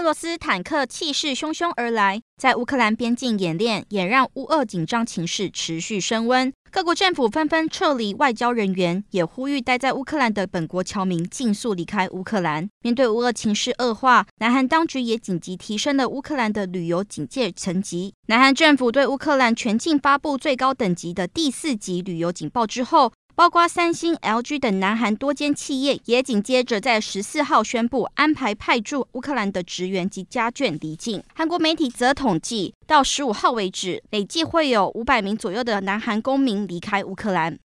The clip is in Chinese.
俄罗斯坦克气势汹汹而来，在乌克兰边境演练，也让乌俄紧张情势持续升温。各国政府纷纷撤离外交人员，也呼吁待在乌克兰的本国侨民尽速离开乌克兰。面对乌俄情势恶化，南韩当局也紧急提升了乌克兰的旅游警戒层级。南韩政府对乌克兰全境发布最高等级的第四级旅游警报之后，包括三星、LG 等南韩多间企业也紧接着在十四号宣布安排派驻乌克兰的职员及家眷离境。韩国媒体则统计，到十五号为止，累计会有五百名左右的南韩公民离开乌克兰。